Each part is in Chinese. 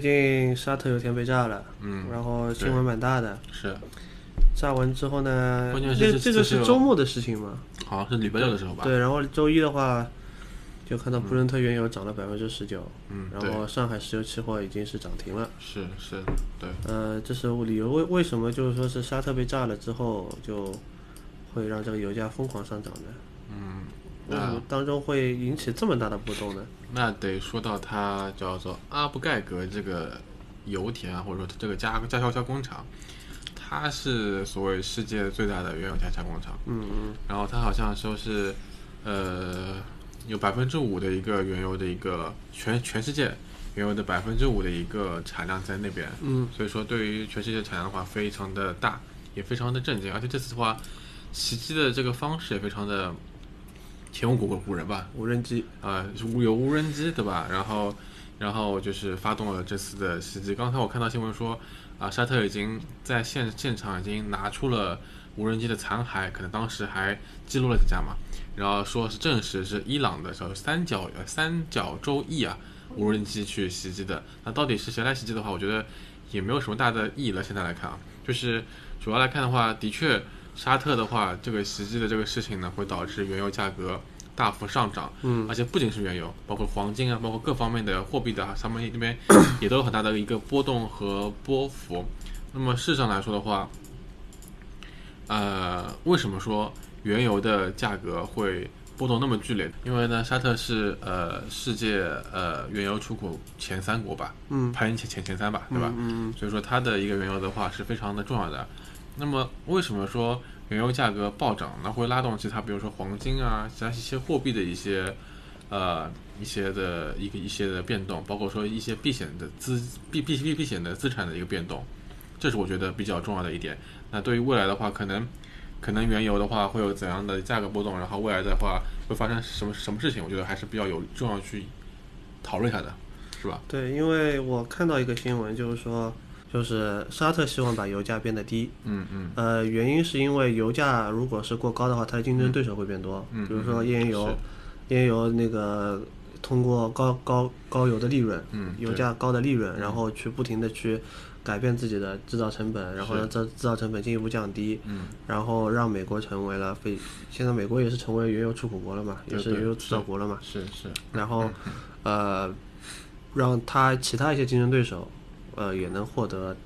最近沙特油田被炸了，嗯，然后新闻蛮大的。是，炸完之后呢，关键是这个是是周末的事情嘛？好像是礼拜六的时候吧？对，然后周一的话，就看到布伦特原油涨了百分之十九，嗯，然，后上海石油期货已经是涨停了。是是，对，呃，这是理由为为什么就是说是沙特被炸了之后就会让这个油价疯狂上涨呢？嗯，当中会引起这么大的波动呢？那得说到它叫做阿布盖格这个油田啊，或者说这个加加硝加工厂，它是所谓世界最大的原油加加工厂，嗯嗯。然后它好像说是，呃，有百分之五的一个原油的一个全全世界原油的百分之五的一个产量在那边，嗯。所以说对于全世界产量的话非常的大，也非常的震惊，而且这次的话，袭击的这个方式也非常的前无古古人吧，无人机，啊、无有无人机对吧？然后，然后就是发动了这次的袭击。刚才我看到新闻说，啊、沙特已经在现现场已经拿出了无人机的残骸，可能当时还记录了几架嘛。然后说是证实是伊朗的叫三角三角洲翼啊无人机去袭击的。那到底是谁来袭击的话，我觉得也没有什么大的意义了。现在来看啊，就是主要来看的话，的确沙特的话，这个袭击的这个事情呢，会导致原油价格大幅上涨。嗯而且不仅是原油，包括黄金啊，包括各方面的货币的啊，他们那边 也都有很大的一个波动和波幅。那么事实上来说的话，呃，为什么说原油的价格会波动那么剧烈？因为呢，沙特是呃世界呃原油出口前三国吧，嗯排名前前前三吧，对吧？嗯所以说它的一个原油的话是非常的重要的。那么为什么说原油价格暴涨，那会拉动其他，比如说黄金啊，其他一些货币的一些呃一些的一个一些的变动，包括说一些避险的资避避避避险的资产的一个变动，这是我觉得比较重要的一点。那对于未来的话，可能可能原油的话会有怎样的价格波动，然后未来的话会发生什么什么事情，我觉得还是比较有重要去讨论一下的，是吧？对，因为我看到一个新闻，就是说，就是沙特希望把油价变得低，嗯嗯。呃，原因是因为油价如果是过高的话，它的竞争对手会变多，嗯比如说页岩油，页岩油那个通过高高高油的利润，嗯油价高的利润，然后去不停的去改变自己的制造成本，然后让这制造成本进一步降低，嗯。然后让美国成为了非，现在美国也是成为原油出口国了嘛，也是原油制造国了嘛，是是，然后，呃，让他其他一些竞争对手，呃，也能获得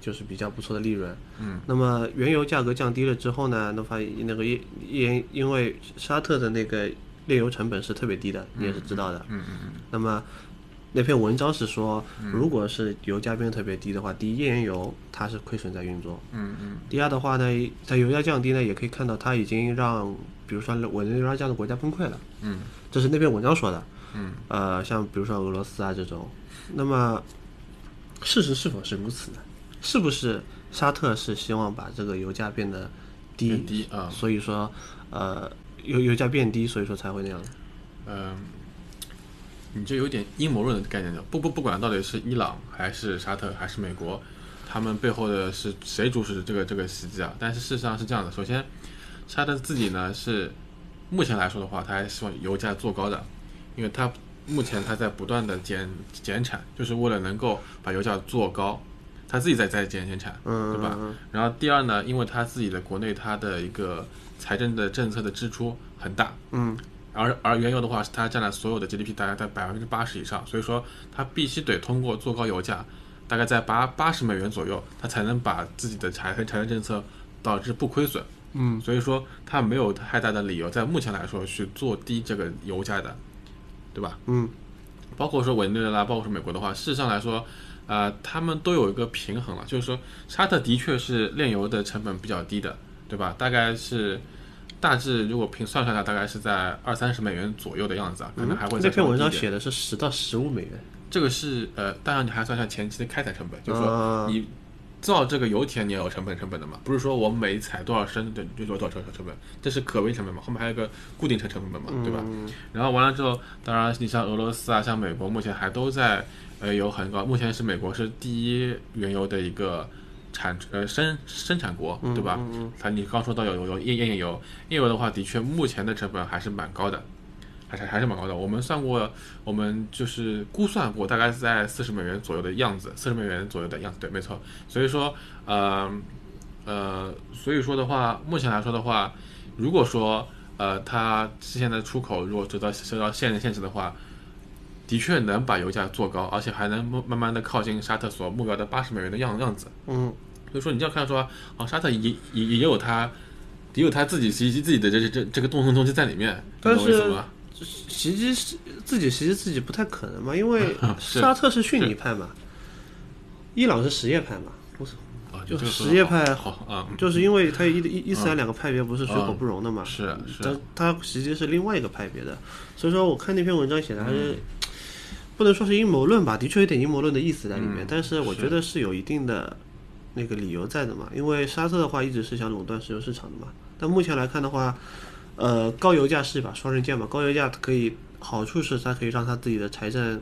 就是比较不错的利润。嗯，那么原油价格降低了之后呢，那发现那个页页因为沙特的那个炼油成本是特别低的，你也是知道的。嗯嗯嗯那么那篇文章是说，如果是油价变得特别低的话，第一，页岩油它是亏损在运作；嗯嗯第二的话呢，它油价降低呢，也可以看到它已经让，比如说委内瑞拉这样的国家崩溃了。嗯这是那篇文章说的。嗯呃，像比如说俄罗斯啊这种，那么事实是否是如此呢？是不是沙特是希望把这个油价变得低，变低啊所以说呃油油价变低，所以说才会那样？嗯，你这有点阴谋论的概念了。不不不管到底是伊朗还是沙特还是美国，他们背后的是谁主使这个这个袭击啊？但是事实上是这样的，首先，沙特自己呢是目前来说的话，他还希望油价做高的，因为他目前他在不断的减减产，就是为了能够把油价做高，他自己在在减减产，嗯，对吧？然后第二呢，因为他自己的国内它的一个财政的政策的支出很大，嗯而而原油的话，是它占了所有的 GDP 大概在百分之八十以上，所以说它必须得通过做高油价，大概在八八十美元左右，它才能把自己的财财政政策导致不亏损。嗯所以说它没有太大的理由在目前来说去做低这个油价的，对吧？嗯。包括说委内瑞拉，包括说美国的话，事实上来说，呃，他们都有一个平衡了，就是说沙特的确是炼油的成本比较低的，对吧？大概是大致如果平算算下，大概是在二三十美元左右的样子啊，可能还会再嗯那篇文章写的是十到十五美元，这个是呃，当然你还算下前期的开采成本，就是说啊。你造这个油田你也有成本成本的嘛，不是说我每采多少升对就多少成成本，这是可微成本嘛，后面还有一个固定成成本嘛，对吧？然后完了之后，当然你像俄罗斯啊，像美国目前还都在呃有很高，目前是美国是第一原油的一个。产呃生生产国对吧？它你刚说到有有有页页油，页油的话，的确目前的成本还是蛮高的，还是还是蛮高的。我们算过，我们就是估算过，大概是在四十美元左右的样子，四十美元左右的样子，对，没错。所以说，呃呃，所以说的话，目前来说的话，如果说呃它现在的出口如果受到受到限限制的话，的确能把油价做高，而且还能慢慢慢的靠近沙特所目标的八十美元的样样子。嗯，所以说你这样看说，啊，沙特也也也有它，也有它自己袭击自己的这这这这个动动东西在里面，但是懂我意思吗？袭击是自己袭击自己不太可能嘛，因为 沙特是逊尼派嘛，伊朗是什叶派嘛，啊，就这个说什叶派好啊，就是因为他伊伊伊斯兰两个派别不是水火不容的嘛，是是。它它实际是另外一个派别的，所以说我看那篇文章写的还是、不能说是阴谋论吧，的确有点阴谋论的意思在里面，嗯但是我觉得是有一定的那个理由在的嘛，因为沙特的话一直是想垄断石油市场的嘛，但目前来看的话，呃，高油价是一把双刃剑嘛，高油价可以好处是它可以让它自己的财政。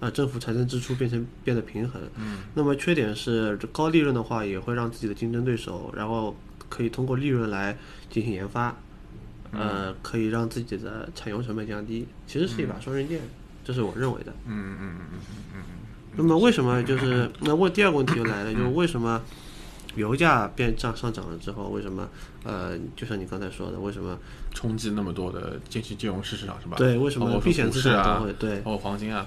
啊，政府财政支出变成变得平衡，嗯，那么缺点是这高利润的话，也会让自己的竞争对手，然后可以通过利润来进行研发，呃，可以让自己的产油成本降低，其实是一把双刃剑，这是我认为的。嗯嗯嗯嗯。那么为什么就是那问第二个问题就来了，就是为什么油价变涨上涨了之后，为什么呃，就像你刚才说的，为什么嗯，冲击那么多的金融金融市市场是吧？对为什么包括避险资产啊都会对。包括黄金啊，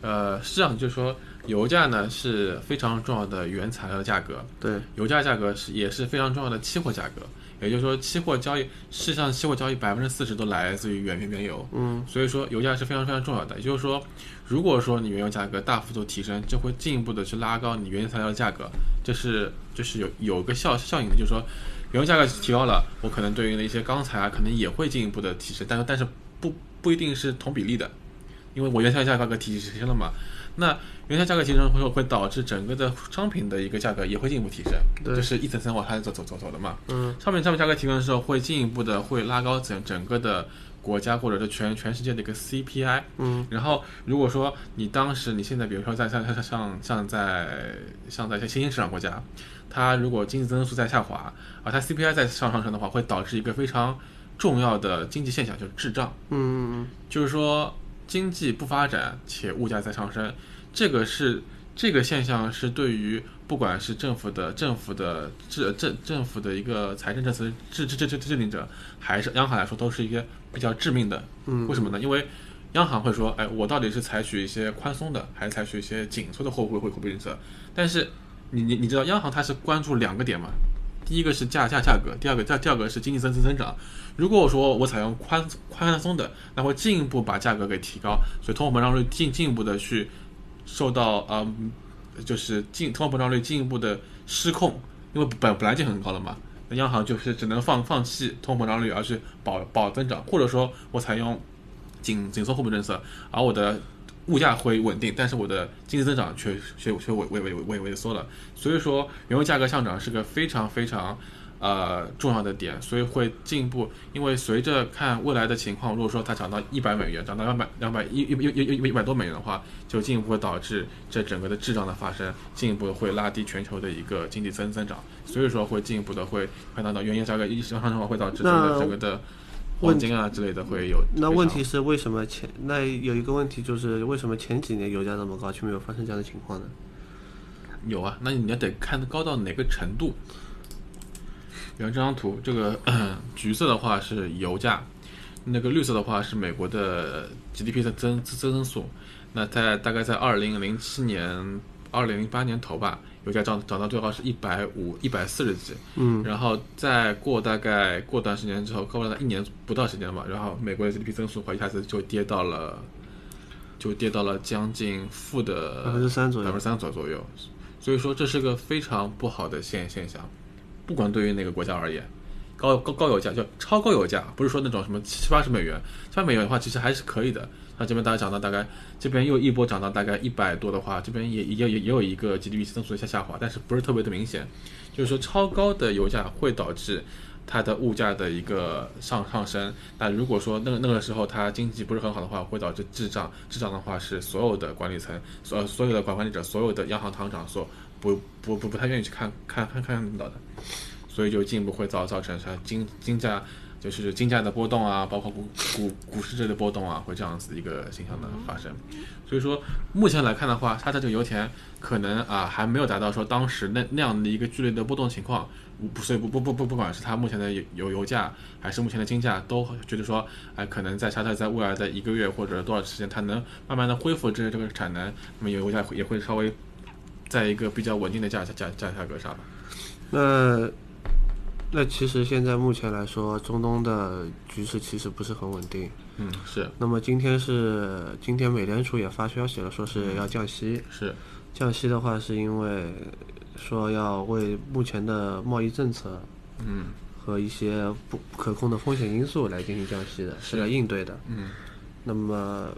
呃，是这样，就是说油价呢是非常重要的原材料价格，对。油价价格是也是非常重要的期货价格，也就是说，期货交易事实上期货交易百分之四十都来自于原原原油，嗯，所以说油价是非常非常重要的。也就是说，如果说你原油价格大幅度提升，就会进一步的去拉高你原材料的价格，这是就是有有个效效应的，就是说原油价格提高了，我可能对应的一些钢材啊，可能也会进一步的提升，但是但是不不一定是同比例的，因为我原材料价格提提升了嘛，那原材料价格提升会会导致整个的商品的一个价格也会进一步提升，对这是一层层往下走走走走的嘛。嗯，商品商品价格提升的时候，会进一步的会拉高整整个的国家或者是全全世界的一个 CPI。嗯，然后如果说你当时你现在比如说在像像像像在像在一些新兴市场国家，它如果经济增速在下滑，而它 CPI 在上上升的话，会导致一个非常重要的经济现象，就是滞胀。嗯嗯就是说经济不发展且物价在上升，这个是这个现象是对于不管是政府的政府的制政政府的一个财政政策制制制制制定者，还是央行来说，都是一个比较致命的。嗯为什么呢？因为央行会说，哎，我到底是采取一些宽松的，还是采取一些紧缩的货币货币政策？但是你你你知道，央行它是关注两个点嘛？第一个是价价价格，第二个价第二个是经济增增增长。如果我说我采用宽宽松的，那会进一步把价格给提高，所以通货膨胀率进进一步的去受到嗯，就是进通货膨胀率进一步的失控，因为本本来就很高了嘛，那央行就是只能放放弃通货膨胀率，而去保保增长，或者说我采用紧紧缩货币政策，而我的物价会稳定，但是我的经济增长却却却萎萎萎萎萎缩了。所以说，原油价格上涨是个非常非常呃重要的点，所以会进一步，因为随着看未来的情况，如果说它涨到一百美元，涨到两百两百一一一一一一百多美元的话，就进一步会导致这整个的滞胀的发生，进一步会拉低全球的一个经济增增长，所以说会进一步的会看到到原油价格一上升的话，会导致整个的黄金啊之类的会有。那问题是为什么前那有一个问题就是为什么前几年油价那么高却没有发生这样的情况呢？有啊，那你要得看高到哪个程度。比方这张图，这个 橘色的话是油价，那个绿色的话是美国的 GDP 的增增增速。那在大概在二零零七年、二零零八年头吧，油价涨涨到最高是一百五、一百四十几。嗯，然后再过大概过段时间之后，过了一年不到时间吧，然后美国的 GDP 增速会一下子就跌到了就跌到了将近负的百分之三左右百分之。三左左右。所以说这是个非常不好的现现象，不管对于哪个国家而言，高高高油价叫超高油价，不是说那种什么七八十美元，七八美元的话其实还是可以的。那这边大概涨到大概这边又一波涨到大概一百多的话，这边也也也也有一个 GDP 增速的下下滑，但是不是特别的明显。就是说超高的油价会导致它的物价的一个上上升。那如果说那个那个时候它经济不是很好的话，会导致滞胀。滞胀的话是所有的管理层、所所有的管管理者、所有的央行行长所不不不不太愿意去看看看看到的，所以就进一步会造造成它金金价。就是金价的波动啊，包括股股股市这的波动啊，会这样子一个现象的发生。所以说，目前来看的话，它的这个油田可能啊还没有达到说当时那那样的一个剧烈的波动情况。不，所以不不不不不管是它目前的油油价，还是目前的金价，都觉得说，哎，可能在沙特在未来的一个月或者多少时间，它能慢慢的恢复这个这个产能，那么油价也会稍微在一个比较稳定的价价价价价格上吧。那那其实现在目前来说，中东的局势其实不是很稳定。嗯，是那么今天是今天美联储也发消息了，说是要降息。是，降息的话，是因为说要为目前的贸易政策嗯和一些不不可控的风险因素来进行降息的，是来应对的。嗯。那么，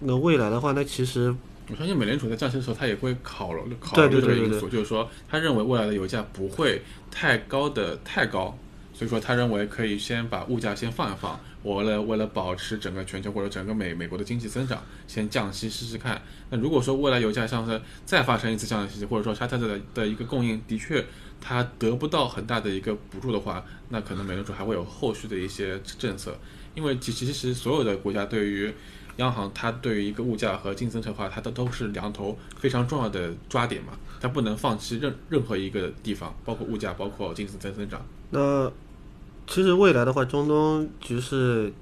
那未来的话，那其实我相信美联储在降息的时候，他也会考虑考对虑对对对这个因素，就是说，他认为未来的油价不会太高的太高，所以说他认为可以先把物价先放一放，我为了为了保持整个全球或者整个美美国的经济增长，先降息试试看。那如果说未来油价上升再发生一次降息，或者说沙特的的一个供应的确它得不到很大的一个补助的话，那可能美联储还会有后续的一些政策，因为其其实所有的国家对于央行它对于一个物价和经济增长的话，它都都是两头非常重要的抓点嘛，它不能放弃任任何一个地方，包括物价，包括经济增增长。那其实未来的话，中东局势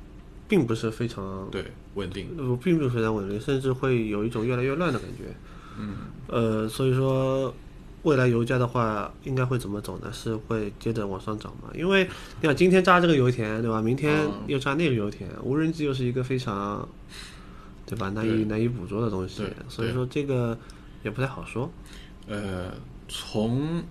并不是非常对，稳定。呃，并不是非常稳定，甚至会有一种越来越乱的感觉。嗯，呃，所以说未来油价的话，应该会怎么走呢？是会接着往上涨吗？因为你看今天炸这个油田，对吧？明天嗯又炸那个油田，无人机又是一个非常，对吧？难以难以捕捉的东西，所以说这个也不太好说。呃，从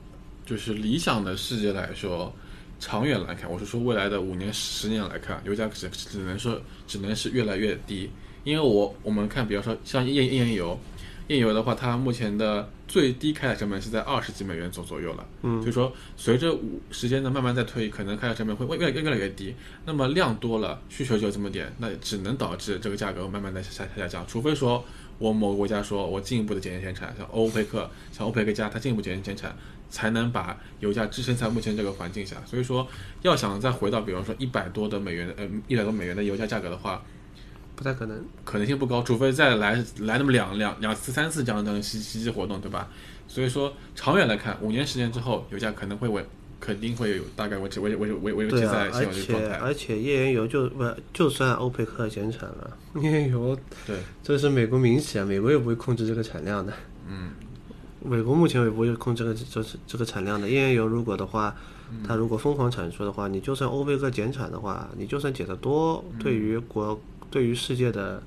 就是理想的世界来说，长远来看，我是说未来的五年、十年来看，油价只只能说只能是越来越低，因为我我们看，比方说像页页岩油，页岩油的话，它目前的最低开采成本是在二十几美元左左右了，嗯所以说随着五时间的慢慢在推移，可能开采成本会越来越越来越低，那么量多了，需求就这么点，那只能导致这个价格慢慢的下下下降，除非说。我某个国家说，我进一步的减减减产，像欧佩克，像欧佩克加，它进一步减减产，才能把油价支撑在目前这个环境下。所以说，要想再回到，比方说一百多的美元，呃，一百多美元的油价价格的话，不太可能。可能性不高，除非再来来那么两两两次、三次这样的袭袭击活动，对吧？所以说，长远来看，五年、十年之后，油价可能会稳，肯定会有大概维持维维维维维持对啊在，现而且有这个状态。而且页岩油就不就算欧佩克减产了，页岩油对，这是美国民企啊，美国也不会控制这个产量的。嗯，美国目前也不会控制这个这这这个产量的。页岩油如果的话，它如果疯狂产出的话，你就算欧佩克减产的话，你就算减得多，对于国对于世界的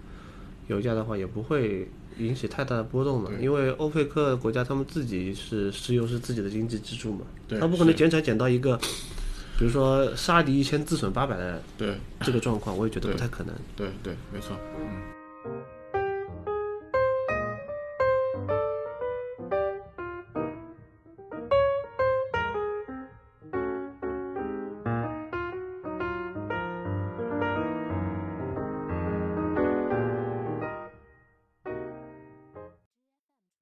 油价的话，也不会引起太大的波动嘛。因为欧佩克国家他们自己是石油是自己的经济支柱嘛，他不可能减产减到一个，比如说杀敌一千自损八百的对这个状况，我也觉得不太可能。对对，没错，嗯。